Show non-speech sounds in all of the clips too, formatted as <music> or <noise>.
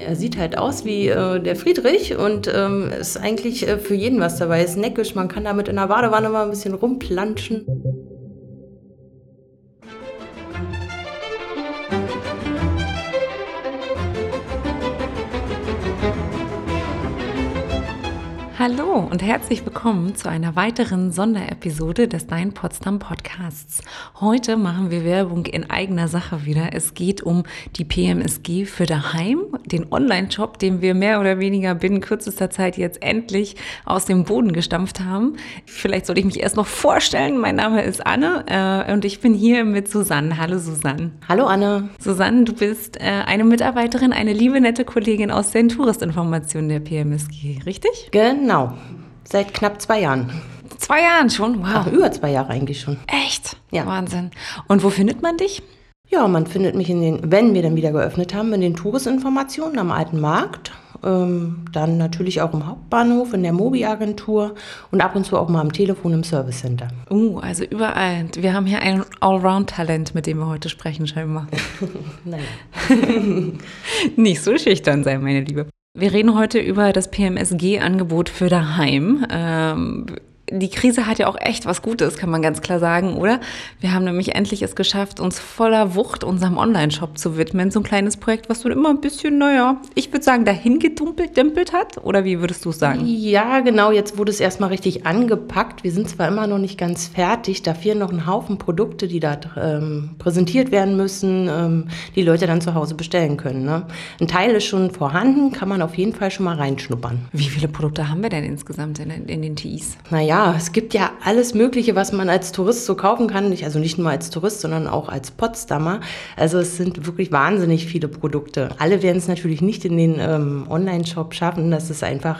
Er sieht halt aus wie äh, der Friedrich und ähm, ist eigentlich äh, für jeden was dabei. Ist neckisch, man kann damit in der Badewanne mal ein bisschen rumplanschen. Und herzlich willkommen zu einer weiteren Sonderepisode des Dein Potsdam Podcasts. Heute machen wir Werbung in eigener Sache wieder. Es geht um die PMSG für daheim, den Online-Shop, den wir mehr oder weniger binnen kürzester Zeit jetzt endlich aus dem Boden gestampft haben. Vielleicht sollte ich mich erst noch vorstellen. Mein Name ist Anne äh, und ich bin hier mit Susanne. Hallo Susanne. Hallo Anne. Susanne, du bist äh, eine Mitarbeiterin, eine liebe nette Kollegin aus den Touristinformationen der PMSG, richtig? Genau. Seit knapp zwei Jahren. Zwei Jahren schon? Wow. Ach, über zwei Jahre eigentlich schon. Echt? Ja. Wahnsinn. Und wo findet man dich? Ja, man findet mich in den, wenn wir dann wieder geöffnet haben, in den Touristinformationen am Alten Markt. Ähm, dann natürlich auch im Hauptbahnhof, in der Mobi-Agentur und ab und zu auch mal am Telefon im Service Center. Uh, also überall. Wir haben hier ein Allround-Talent, mit dem wir heute sprechen, scheinbar. <laughs> naja. <laughs> Nicht so schüchtern sein, meine Liebe. Wir reden heute über das PMSG-Angebot für daheim. Ähm, die Krise hat ja auch echt was Gutes, kann man ganz klar sagen, oder? Wir haben nämlich endlich es geschafft, uns voller Wucht unserem Online-Shop zu widmen. So ein kleines Projekt, was du immer ein bisschen, naja, ich würde sagen, dahin gedümpelt hat. Oder wie würdest du es sagen? Ja, genau. Jetzt wurde es erstmal richtig angepackt. Wir sind zwar immer noch nicht ganz fertig. Da fehlen noch ein Haufen Produkte, die da ähm, präsentiert werden müssen, ähm, die Leute dann zu Hause bestellen können. Ne? Ein Teil ist schon vorhanden, kann man auf jeden Fall schon mal reinschnuppern. Wie viele Produkte haben wir denn insgesamt in, in den TIs? Naja, ja, es gibt ja alles Mögliche, was man als Tourist so kaufen kann. also nicht nur als Tourist, sondern auch als Potsdamer. Also es sind wirklich wahnsinnig viele Produkte. Alle werden es natürlich nicht in den ähm, Online-Shop schaffen. Das ist einfach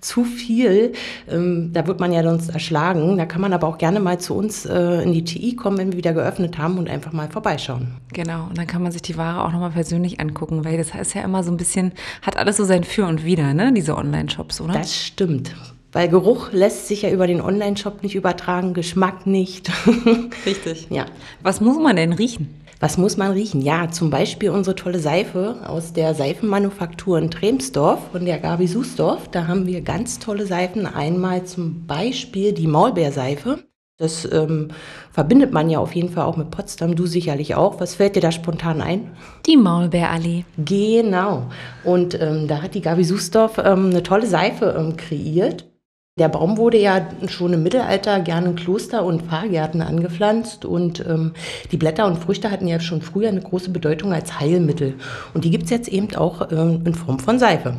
zu viel. Ähm, da wird man ja sonst erschlagen. Da kann man aber auch gerne mal zu uns äh, in die TI kommen, wenn wir wieder geöffnet haben und einfach mal vorbeischauen. Genau, und dann kann man sich die Ware auch nochmal persönlich angucken, weil das heißt ja immer so ein bisschen, hat alles so sein Für und Wider, ne, diese Online-Shops, oder? Das stimmt. Weil Geruch lässt sich ja über den Online-Shop nicht übertragen, Geschmack nicht. <laughs> Richtig. Ja. Was muss man denn riechen? Was muss man riechen? Ja, zum Beispiel unsere tolle Seife aus der Seifenmanufaktur in Tremsdorf von der Gabi Susdorf. Da haben wir ganz tolle Seifen. Einmal zum Beispiel die Maulbeerseife. Das ähm, verbindet man ja auf jeden Fall auch mit Potsdam, du sicherlich auch. Was fällt dir da spontan ein? Die Maulbeerallee. Genau. Und ähm, da hat die Gabi Susdorf ähm, eine tolle Seife ähm, kreiert. Der Baum wurde ja schon im Mittelalter gerne in Kloster und Pfarrgärten angepflanzt und ähm, die Blätter und Früchte hatten ja schon früher eine große Bedeutung als Heilmittel. Und die gibt es jetzt eben auch ähm, in Form von Seife.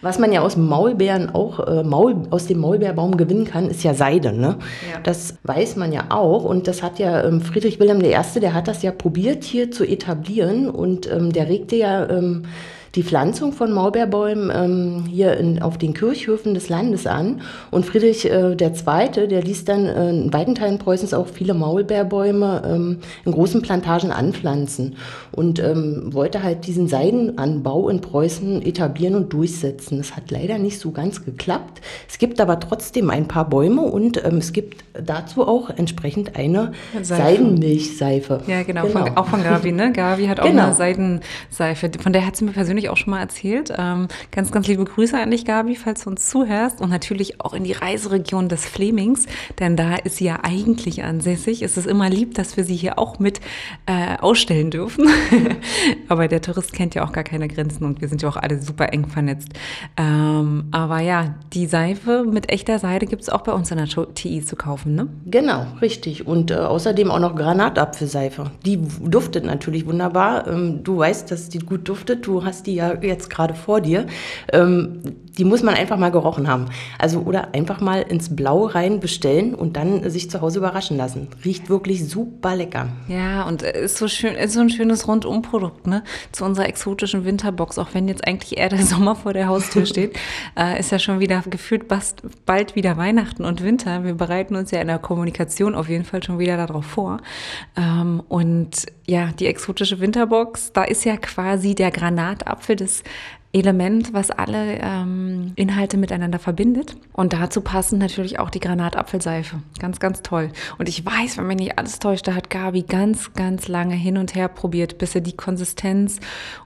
Was man ja aus Maulbeeren auch äh, Maul, aus dem Maulbeerbaum gewinnen kann, ist ja Seide. Ne? Ja. Das weiß man ja auch. Und das hat ja ähm, Friedrich Wilhelm I., der hat das ja probiert hier zu etablieren und ähm, der regte ja ähm, die Pflanzung von Maulbeerbäumen ähm, hier in, auf den Kirchhöfen des Landes an. Und Friedrich äh, II., der ließ dann äh, in weiten Teilen Preußens auch viele Maulbeerbäume ähm, in großen Plantagen anpflanzen und ähm, wollte halt diesen Seidenanbau in Preußen etablieren und durchsetzen. Das hat leider nicht so ganz geklappt. Es gibt aber trotzdem ein paar Bäume und ähm, es gibt dazu auch entsprechend eine Seife. Seidenmilchseife. Ja, genau, genau. Von, auch von Gabi. Ne? Gabi hat auch genau. eine Seidenseife. Von der hat sie mir persönlich ich auch schon mal erzählt. Ähm, ganz, ganz liebe Grüße an dich, Gabi, falls du uns zuhörst. Und natürlich auch in die Reiseregion des Flemings, denn da ist sie ja eigentlich ansässig. Es ist immer lieb, dass wir sie hier auch mit äh, ausstellen dürfen. <laughs> aber der Tourist kennt ja auch gar keine Grenzen und wir sind ja auch alle super eng vernetzt. Ähm, aber ja, die Seife mit echter Seide gibt es auch bei uns in der TI zu kaufen, ne? Genau, richtig. Und äh, außerdem auch noch Granatapfelseife. Die duftet natürlich wunderbar. Ähm, du weißt, dass die gut duftet. Du hast die die ja jetzt gerade vor dir, ähm, die muss man einfach mal gerochen haben. Also oder einfach mal ins Blau rein bestellen und dann sich zu Hause überraschen lassen. Riecht wirklich super lecker. Ja, und ist so schön, ist so ein schönes Rundumprodukt, ne? Zu unserer exotischen Winterbox, auch wenn jetzt eigentlich eher der <laughs> Sommer vor der Haustür steht, <laughs> äh, ist ja schon wieder gefühlt bald wieder Weihnachten und Winter. Wir bereiten uns ja in der Kommunikation auf jeden Fall schon wieder darauf vor. Ähm, und ja, die exotische Winterbox, da ist ja quasi der Granatapfel des Element, was alle ähm, Inhalte miteinander verbindet. Und dazu passen natürlich auch die Granatapfelseife. Ganz, ganz toll. Und ich weiß, wenn mich nicht alles täuscht, da hat Gabi ganz, ganz lange hin und her probiert, bis er die Konsistenz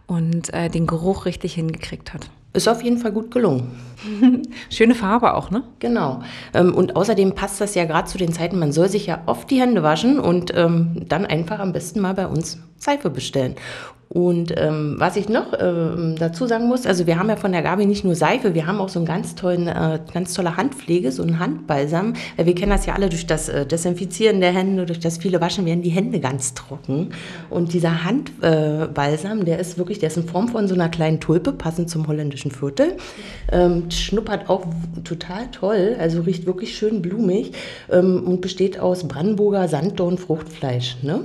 und äh, den Geruch richtig hingekriegt hat. Ist auf jeden Fall gut gelungen. <laughs> Schöne Farbe auch, ne? Genau. Ähm, und außerdem passt das ja gerade zu den Zeiten, man soll sich ja oft die Hände waschen und ähm, dann einfach am besten mal bei uns Seife bestellen. Und ähm, was ich noch äh, dazu sagen muss, also wir haben ja von der Gabi nicht nur Seife, wir haben auch so einen ganz tollen, äh, ganz tolle Handpflege, so einen Handbalsam. Wir kennen das ja alle durch das äh, Desinfizieren der Hände, durch das viele Waschen werden die Hände ganz trocken. Und dieser Handbalsam, der ist wirklich, der ist in Form von so einer kleinen Tulpe, passend zum holländischen Viertel. Ähm, schnuppert auch total toll, also riecht wirklich schön blumig ähm, und besteht aus Brandenburger Sanddornfruchtfleisch. Ne?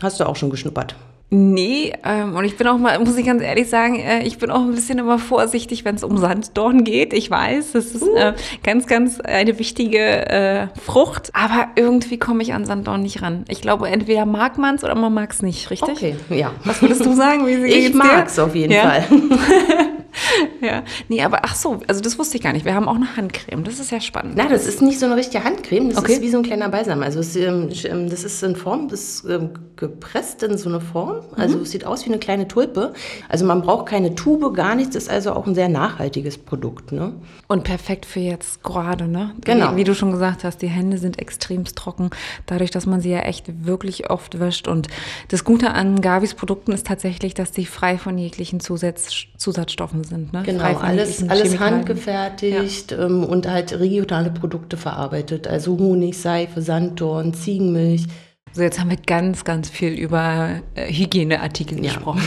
Hast du auch schon geschnuppert? Nee, ähm, und ich bin auch mal, muss ich ganz ehrlich sagen, äh, ich bin auch ein bisschen immer vorsichtig, wenn es um Sanddorn geht. Ich weiß, das ist uh. äh, ganz, ganz eine wichtige äh, Frucht, aber irgendwie komme ich an Sanddorn nicht ran. Ich glaube, entweder mag man es oder man mag es nicht, richtig? Okay, ja. Was würdest du sagen? Wie <laughs> ich mag es auf jeden ja? Fall. <laughs> <laughs> ja, nee, aber ach so, also das wusste ich gar nicht. Wir haben auch eine Handcreme. Das ist ja spannend. Na, das ist nicht so eine richtige Handcreme. Das okay. ist wie so ein kleiner Balsam. Also es, ähm, ähm, das ist in Form, das ist ähm, gepresst in so eine Form. Also mhm. es sieht aus wie eine kleine Tulpe. Also man braucht keine Tube, gar nichts. Ist also auch ein sehr nachhaltiges Produkt. Ne? Und perfekt für jetzt gerade, ne? Genau. Wie, wie du schon gesagt hast, die Hände sind extremst trocken, dadurch, dass man sie ja echt wirklich oft wäscht. Und das Gute an Gavis Produkten ist tatsächlich, dass sie frei von jeglichen Zusatz, Zusatzstoffen sind. Ne? Genau, alles, alles handgefertigt ja. ähm, und halt regionale Produkte verarbeitet. Also Honig, Seife, Sanddorn, Ziegenmilch. So, jetzt haben wir ganz, ganz viel über äh, Hygieneartikel ja. gesprochen.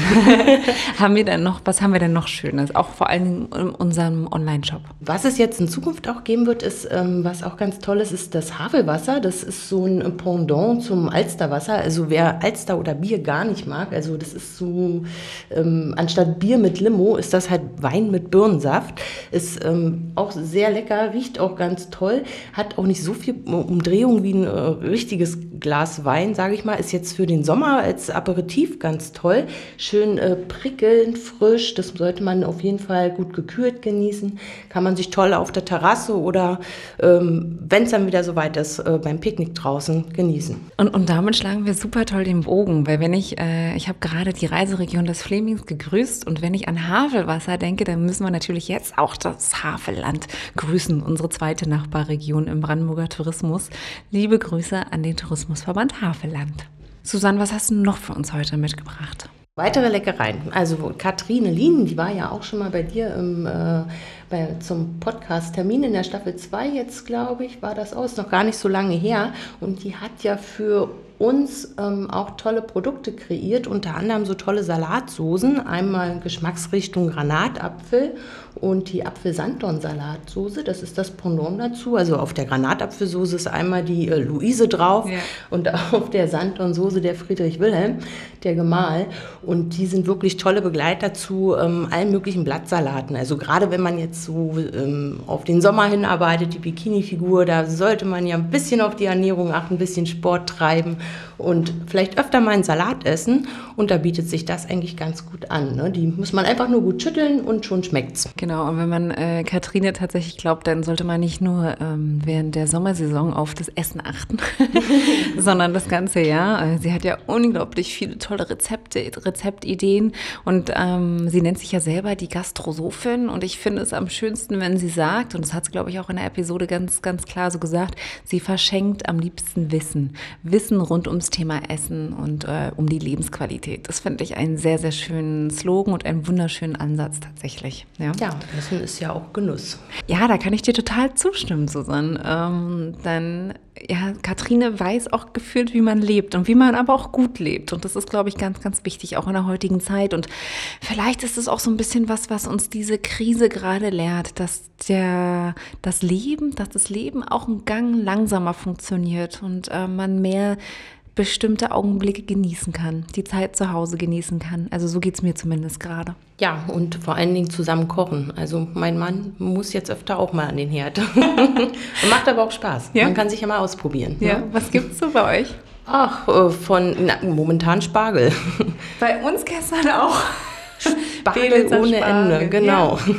<laughs> haben wir denn noch, was haben wir denn noch Schönes? Auch vor allem in unserem Online-Shop. Was es jetzt in Zukunft auch geben wird, ist, ähm, was auch ganz toll ist, ist das Havelwasser. Das ist so ein Pendant zum Alsterwasser. Also wer Alster oder Bier gar nicht mag, also das ist so, ähm, anstatt Bier mit Limo, ist das halt Wein mit Birnensaft. Ist ähm, auch sehr lecker, riecht auch ganz toll, hat auch nicht so viel Umdrehung wie ein äh, richtiges Glas Wein Wein, sage ich mal, ist jetzt für den Sommer als Aperitif ganz toll. Schön äh, prickelnd, frisch. Das sollte man auf jeden Fall gut gekühlt genießen. Kann man sich toll auf der Terrasse oder, ähm, wenn es dann wieder soweit ist, äh, beim Picknick draußen genießen. Und, und damit schlagen wir super toll den Bogen, weil wenn ich, äh, ich habe gerade die Reiseregion des Flemings gegrüßt und wenn ich an Havelwasser denke, dann müssen wir natürlich jetzt auch das Havelland grüßen, unsere zweite Nachbarregion im Brandenburger Tourismus. Liebe Grüße an den Tourismusverband Havelland. Susanne, was hast du noch für uns heute mitgebracht? Weitere Leckereien. Also Katrine Lien, die war ja auch schon mal bei dir im, äh, bei, zum Podcast-Termin in der Staffel 2 jetzt, glaube ich, war das aus, noch gar nicht so lange her. Und die hat ja für uns ähm, auch tolle Produkte kreiert, unter anderem so tolle Salatsoßen. Einmal Geschmacksrichtung Granatapfel und die Apfelsandorn-Salatsoße. Das ist das Pendant dazu. Also auf der Granatapfelsoße ist einmal die äh, Luise drauf ja. und <laughs> auf der Sanddornsoße der Friedrich Wilhelm, der Gemahl. Und die sind wirklich tolle Begleiter zu ähm, allen möglichen Blattsalaten. Also gerade wenn man jetzt so ähm, auf den Sommer hinarbeitet, die Bikini-Figur, da sollte man ja ein bisschen auf die Ernährung achten, ein bisschen Sport treiben und vielleicht öfter mal einen Salat essen. Und da bietet sich das eigentlich ganz gut an. Ne? Die muss man einfach nur gut schütteln und schon schmeckt's. Genau, und wenn man äh, Katrine tatsächlich glaubt, dann sollte man nicht nur ähm, während der Sommersaison auf das Essen achten, <laughs> <laughs> sondern das ganze Jahr. Äh, sie hat ja unglaublich viele tolle Rezepte, Rezeptideen und ähm, sie nennt sich ja selber die Gastrosophin und ich finde es am schönsten, wenn sie sagt, und das hat sie, glaube ich, auch in der Episode ganz, ganz klar so gesagt, sie verschenkt am liebsten Wissen. Wissen rund ums Thema Essen und äh, um die Lebensqualität. Das finde ich einen sehr, sehr schönen Slogan und einen wunderschönen Ansatz tatsächlich. Ja, ja Essen ist ja auch Genuss. Ja, da kann ich dir total zustimmen, Susanne. Ähm, dann ja, Katrine weiß auch gefühlt, wie man lebt und wie man aber auch gut lebt. Und das ist, glaube ich, ganz, ganz wichtig, auch in der heutigen Zeit. Und vielleicht ist es auch so ein bisschen was, was uns diese Krise gerade lehrt, dass der, das Leben, dass das Leben auch ein Gang langsamer funktioniert und äh, man mehr bestimmte Augenblicke genießen kann, die Zeit zu Hause genießen kann. Also so geht es mir zumindest gerade. Ja, und vor allen Dingen zusammen kochen. Also mein Mann muss jetzt öfter auch mal an den Herd. <laughs> macht aber auch Spaß. Ja? Man kann sich ja mal ausprobieren. Ja, ne? was gibt es so bei euch? Ach, äh, von na, momentan Spargel. <laughs> Bei uns gestern auch. Spargel ohne Spargel. Ende, genau. Ja.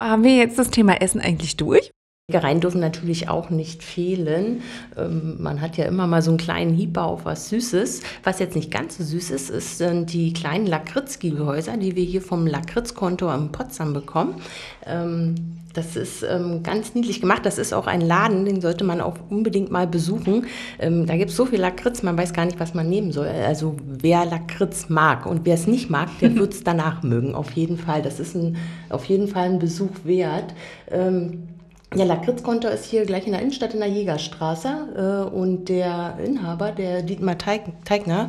Haben wir jetzt das Thema Essen eigentlich durch? Leckereien dürfen natürlich auch nicht fehlen. Ähm, man hat ja immer mal so einen kleinen Hieber auf was Süßes. Was jetzt nicht ganz so süß ist, ist, sind die kleinen Lakritz-Gehäuser, die wir hier vom Lakritz-Konto in Potsdam bekommen. Ähm, das ist ähm, ganz niedlich gemacht. Das ist auch ein Laden, den sollte man auch unbedingt mal besuchen. Da gibt es so viel Lakritz, man weiß gar nicht, was man nehmen soll. Also wer Lakritz mag und wer es nicht mag, der <laughs> wird es danach mögen. Auf jeden Fall. Das ist ein, auf jeden Fall ein Besuch wert. Ähm, ja, Lakritzkonto ist hier gleich in der Innenstadt in der Jägerstraße äh, und der Inhaber, der Dietmar Teig, Teigner,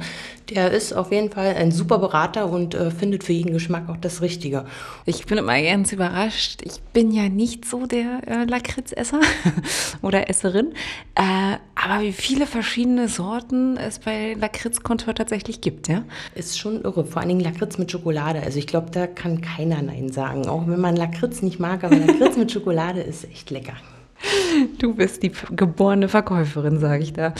der ist auf jeden Fall ein super Berater und äh, findet für jeden Geschmack auch das Richtige. Ich bin immer ganz überrascht. Ich bin ja nicht so der äh, Lakritzesser <laughs> oder Esserin, äh, aber wie viele verschiedene Sorten es bei Lakritzkonto tatsächlich gibt, ja? Ist schon irre. Vor allen Dingen Lakritz mit Schokolade. Also ich glaube, da kann keiner Nein sagen. Auch wenn man Lakritz nicht mag, aber Lakritz mit Schokolade ist echt lecker. Du bist die geborene Verkäuferin, sage ich da.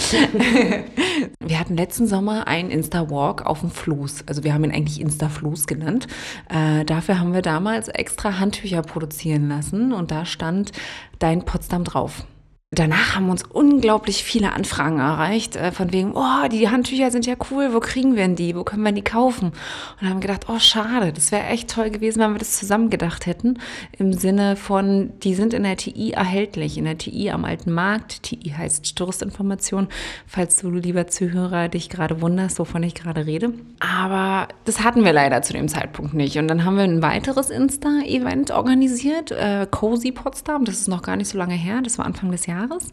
<laughs> wir hatten letzten Sommer einen Insta-Walk auf dem Floß. Also wir haben ihn eigentlich Insta-Floß genannt. Äh, dafür haben wir damals extra Handtücher produzieren lassen und da stand Dein Potsdam drauf. Danach haben uns unglaublich viele Anfragen erreicht, äh, von wegen, oh, die Handtücher sind ja cool, wo kriegen wir denn die, wo können wir die kaufen? Und haben gedacht, oh, schade, das wäre echt toll gewesen, wenn wir das zusammen gedacht hätten, im Sinne von, die sind in der TI erhältlich, in der TI am Alten Markt, TI heißt Touristinformation, falls du, lieber Zuhörer, dich gerade wunderst, wovon ich gerade rede. Aber das hatten wir leider zu dem Zeitpunkt nicht. Und dann haben wir ein weiteres Insta-Event organisiert, äh, Cozy Potsdam, das ist noch gar nicht so lange her, das war Anfang des Jahres. Jahres.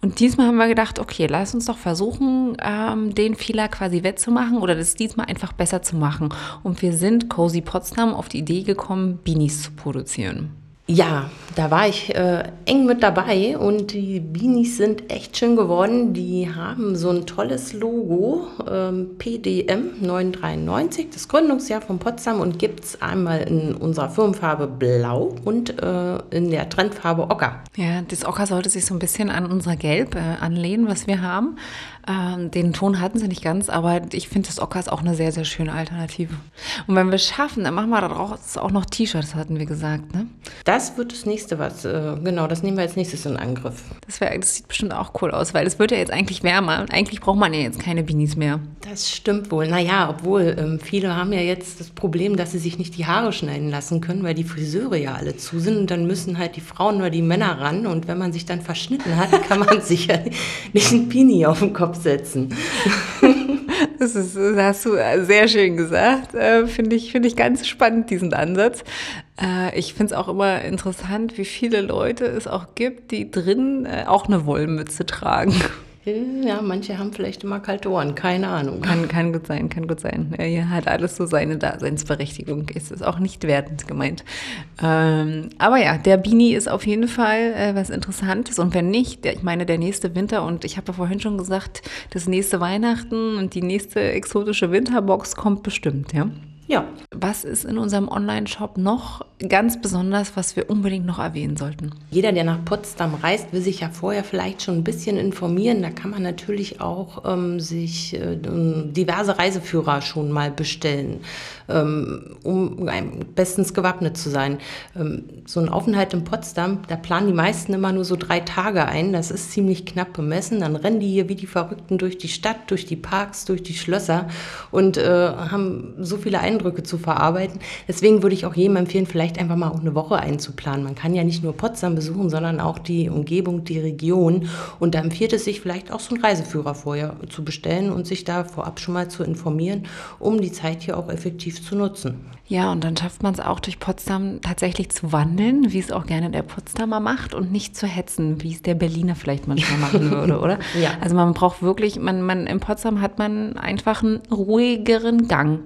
Und diesmal haben wir gedacht, okay, lass uns doch versuchen, ähm, den Fehler quasi wettzumachen oder das diesmal einfach besser zu machen. Und wir sind Cozy Potsdam auf die Idee gekommen, Beanies zu produzieren. Ja, da war ich äh, eng mit dabei und die Beanies sind echt schön geworden. Die haben so ein tolles Logo, ähm, PDM 993, das Gründungsjahr von Potsdam und gibt es einmal in unserer Firmenfarbe Blau und äh, in der Trendfarbe Ocker. Ja, das Ocker sollte sich so ein bisschen an unser Gelb äh, anlehnen, was wir haben. Ähm, den Ton hatten sie nicht ganz, aber ich finde, das Ocker ist auch eine sehr, sehr schöne Alternative. Und wenn wir es schaffen, dann machen wir daraus auch noch T-Shirts, hatten wir gesagt, ne? Das wird das nächste was, äh, genau, das nehmen wir als nächstes in Angriff. Das, wär, das sieht bestimmt auch cool aus, weil es wird ja jetzt eigentlich wärmer. Eigentlich braucht man ja jetzt keine Beanies mehr. Das stimmt wohl. Naja, obwohl ähm, viele haben ja jetzt das Problem, dass sie sich nicht die Haare schneiden lassen können, weil die Friseure ja alle zu sind. Und dann müssen halt die Frauen oder die Männer ran. Und wenn man sich dann verschnitten hat, kann man <laughs> sich ja nicht ein Beanie auf den Kopf setzen. <laughs> Das, ist, das hast du sehr schön gesagt. Äh, finde ich, find ich ganz spannend, diesen Ansatz. Äh, ich finde es auch immer interessant, wie viele Leute es auch gibt, die drin äh, auch eine Wollmütze tragen. Ja, manche haben vielleicht immer kalte Ohren, keine Ahnung. Kann, kann gut sein, kann gut sein. Ja, hier hat alles so seine Daseinsberechtigung. Es ist auch nicht wertend gemeint. Ähm, aber ja, der Bini ist auf jeden Fall äh, was Interessantes. Und wenn nicht, der, ich meine, der nächste Winter, und ich habe ja vorhin schon gesagt, das nächste Weihnachten und die nächste exotische Winterbox kommt bestimmt, ja? Ja. Was ist in unserem Online-Shop noch ganz besonders, was wir unbedingt noch erwähnen sollten? Jeder, der nach Potsdam reist, will sich ja vorher vielleicht schon ein bisschen informieren. Da kann man natürlich auch ähm, sich äh, diverse Reiseführer schon mal bestellen, um bestens gewappnet zu sein. Ähm, so ein Aufenthalt in Potsdam, da planen die meisten immer nur so drei Tage ein. Das ist ziemlich knapp bemessen. Dann rennen die hier wie die Verrückten durch die Stadt, durch die Parks, durch die Schlösser und äh, haben so viele Eindrücke Eindrücke zu verarbeiten. Deswegen würde ich auch jedem empfehlen, vielleicht einfach mal auch eine Woche einzuplanen. Man kann ja nicht nur Potsdam besuchen, sondern auch die Umgebung, die Region. Und da empfiehlt es sich vielleicht auch so einen Reiseführer vorher zu bestellen und sich da vorab schon mal zu informieren, um die Zeit hier auch effektiv zu nutzen. Ja, und dann schafft man es auch durch Potsdam tatsächlich zu wandeln, wie es auch gerne der Potsdamer macht und nicht zu hetzen, wie es der Berliner vielleicht manchmal machen <laughs> würde, oder? ja. Also man braucht wirklich, man, man in Potsdam hat man einfach einen ruhigeren Gang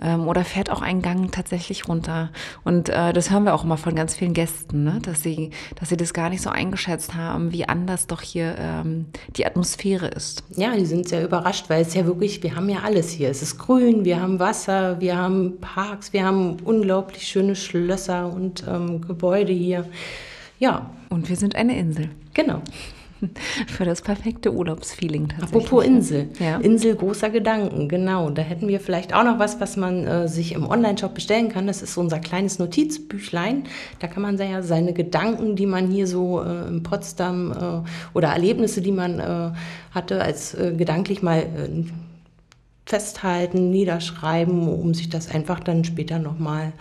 ähm, oder fährt auch einen Gang tatsächlich runter. Und äh, das hören wir auch immer von ganz vielen Gästen, ne? dass, sie, dass sie das gar nicht so eingeschätzt haben, wie anders doch hier ähm, die Atmosphäre ist. Ja, die sind sehr überrascht, weil es ja wirklich, wir haben ja alles hier. Es ist grün, wir haben Wasser, wir haben Parks, wir haben unglaublich schöne Schlösser und ähm, Gebäude hier. Ja. Und wir sind eine Insel. Genau. <laughs> Für das perfekte Urlaubsfeeling tatsächlich. Apropos Insel. Ja. Insel großer Gedanken, genau. Da hätten wir vielleicht auch noch was, was man äh, sich im Online-Shop bestellen kann. Das ist unser kleines Notizbüchlein. Da kann man ja seine Gedanken, die man hier so äh, in Potsdam äh, oder Erlebnisse, die man äh, hatte, als äh, gedanklich mal äh, festhalten, niederschreiben, um sich das einfach dann später nochmal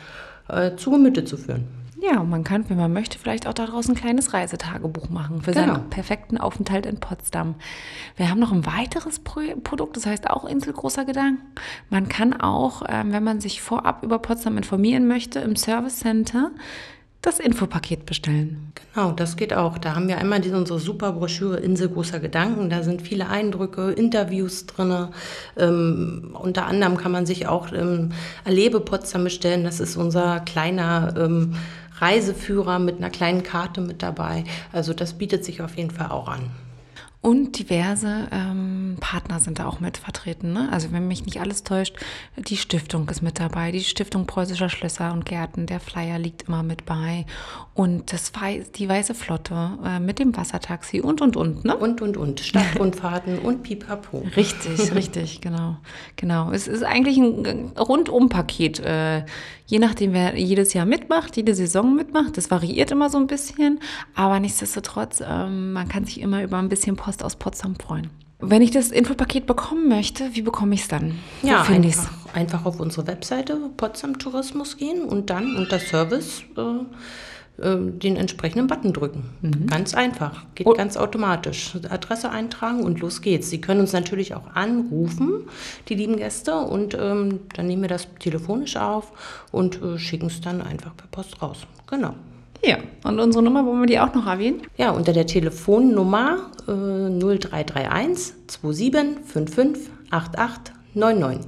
äh, zu Gemüte zu führen. Ja, und man kann, wenn man möchte, vielleicht auch daraus ein kleines Reisetagebuch machen für genau. seinen perfekten Aufenthalt in Potsdam. Wir haben noch ein weiteres Pro Produkt, das heißt auch Insel großer Gedanken. Man kann auch, ähm, wenn man sich vorab über Potsdam informieren möchte, im Service Center das Infopaket bestellen. Genau, das geht auch. Da haben wir einmal diese, unsere super Broschüre Insel großer Gedanken. Da sind viele Eindrücke, Interviews drin. Ähm, unter anderem kann man sich auch ähm, Erlebe Potsdam bestellen. Das ist unser kleiner ähm, Reiseführer mit einer kleinen Karte mit dabei. Also das bietet sich auf jeden Fall auch an. Und diverse ähm, Partner sind da auch mit vertreten. Ne? Also wenn mich nicht alles täuscht, die Stiftung ist mit dabei, die Stiftung Preußischer Schlösser und Gärten, der Flyer liegt immer mit bei. Und das Weiß, die Weiße Flotte äh, mit dem Wassertaxi und, und, und. Ne? Und, und, und. Stadtrundfahrten und Pipapo. <laughs> Richtig, richtig, genau. genau. Es ist eigentlich ein Rundum-Paket. Äh, je nachdem, wer jedes Jahr mitmacht, jede Saison mitmacht. Das variiert immer so ein bisschen. Aber nichtsdestotrotz, äh, man kann sich immer über ein bisschen Post aus Potsdam freuen. Wenn ich das Infopaket bekommen möchte, wie bekomme ich es dann? Wo ja, einfach, einfach, auf unsere Webseite Potsdam Tourismus gehen und dann unter Service äh, äh, den entsprechenden Button drücken. Mhm. Ganz einfach, geht oh. ganz automatisch. Adresse eintragen und los geht's. Sie können uns natürlich auch anrufen, die lieben Gäste, und ähm, dann nehmen wir das telefonisch auf und äh, schicken es dann einfach per Post raus. Genau. Ja, und unsere Nummer wollen wir die auch noch erwähnen? Ja, unter der Telefonnummer äh, 0331 27 55 88 99.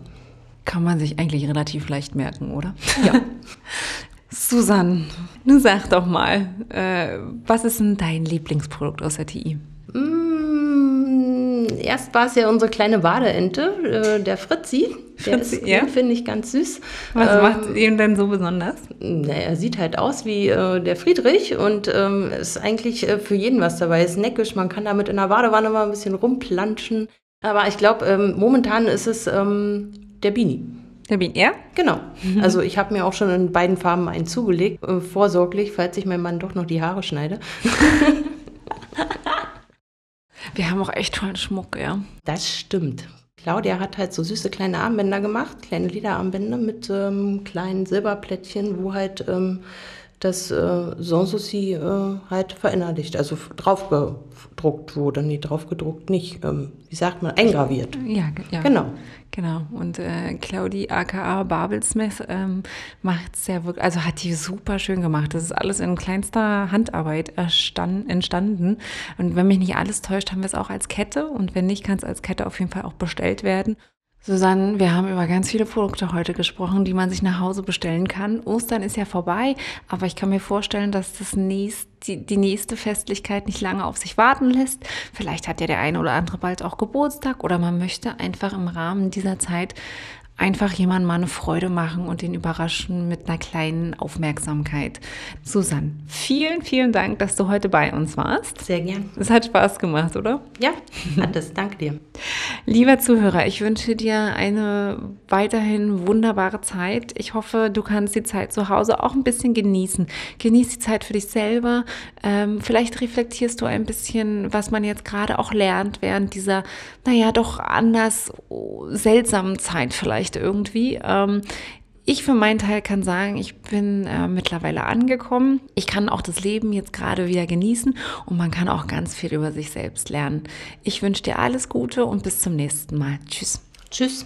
Kann man sich eigentlich relativ leicht merken, oder? Ja. <laughs> Susanne, nun sag doch mal, äh, was ist denn dein Lieblingsprodukt aus der TI? Mm, erst war es ja unsere kleine Badeente, äh, der Fritzi. Der Fritzi, ist, ja? finde ich ganz süß. Was ähm, macht ihn denn so besonders? Na, er sieht halt aus wie äh, der Friedrich und ähm, ist eigentlich äh, für jeden was dabei. Ist neckisch, man kann damit in der Badewanne mal ein bisschen rumplanschen. Aber ich glaube, ähm, momentan ist es ähm, der Bini. Der Bini, ja? Genau. Also ich habe mir auch schon in beiden Farben einen zugelegt, äh, vorsorglich, falls ich meinem Mann doch noch die Haare schneide. <laughs> Wir haben auch echt tollen Schmuck, ja. Das stimmt. Claudia hat halt so süße kleine Armbänder gemacht, kleine Lederarmbänder mit ähm, kleinen Silberplättchen, wo halt ähm, das äh, Sanssouci äh, halt verinnerlicht, also draufgedruckt wurde. Nee, draufgedruckt nicht. Ähm, wie sagt man? Eingraviert. Ja, ja. Genau. Genau. Und äh, Claudi aka Babelsmith ähm, macht sehr wirklich, also hat die super schön gemacht. Das ist alles in kleinster Handarbeit entstanden. Und wenn mich nicht alles täuscht, haben wir es auch als Kette. Und wenn nicht, kann es als Kette auf jeden Fall auch bestellt werden. Susanne, wir haben über ganz viele Produkte heute gesprochen, die man sich nach Hause bestellen kann. Ostern ist ja vorbei, aber ich kann mir vorstellen, dass das nächst, die, die nächste Festlichkeit nicht lange auf sich warten lässt. Vielleicht hat ja der eine oder andere bald auch Geburtstag oder man möchte einfach im Rahmen dieser Zeit einfach jemandem mal eine Freude machen und den überraschen mit einer kleinen Aufmerksamkeit. Susanne, vielen, vielen Dank, dass du heute bei uns warst. Sehr gern. Es hat Spaß gemacht, oder? Ja, hat es. Danke dir. Lieber Zuhörer, ich wünsche dir eine weiterhin wunderbare Zeit. Ich hoffe, du kannst die Zeit zu Hause auch ein bisschen genießen. Genieß die Zeit für dich selber. Ähm, vielleicht reflektierst du ein bisschen, was man jetzt gerade auch lernt während dieser, naja, doch anders seltsamen Zeit vielleicht irgendwie. Ähm, ich für meinen Teil kann sagen, ich bin äh, mittlerweile angekommen. Ich kann auch das Leben jetzt gerade wieder genießen und man kann auch ganz viel über sich selbst lernen. Ich wünsche dir alles Gute und bis zum nächsten Mal. Tschüss. Tschüss.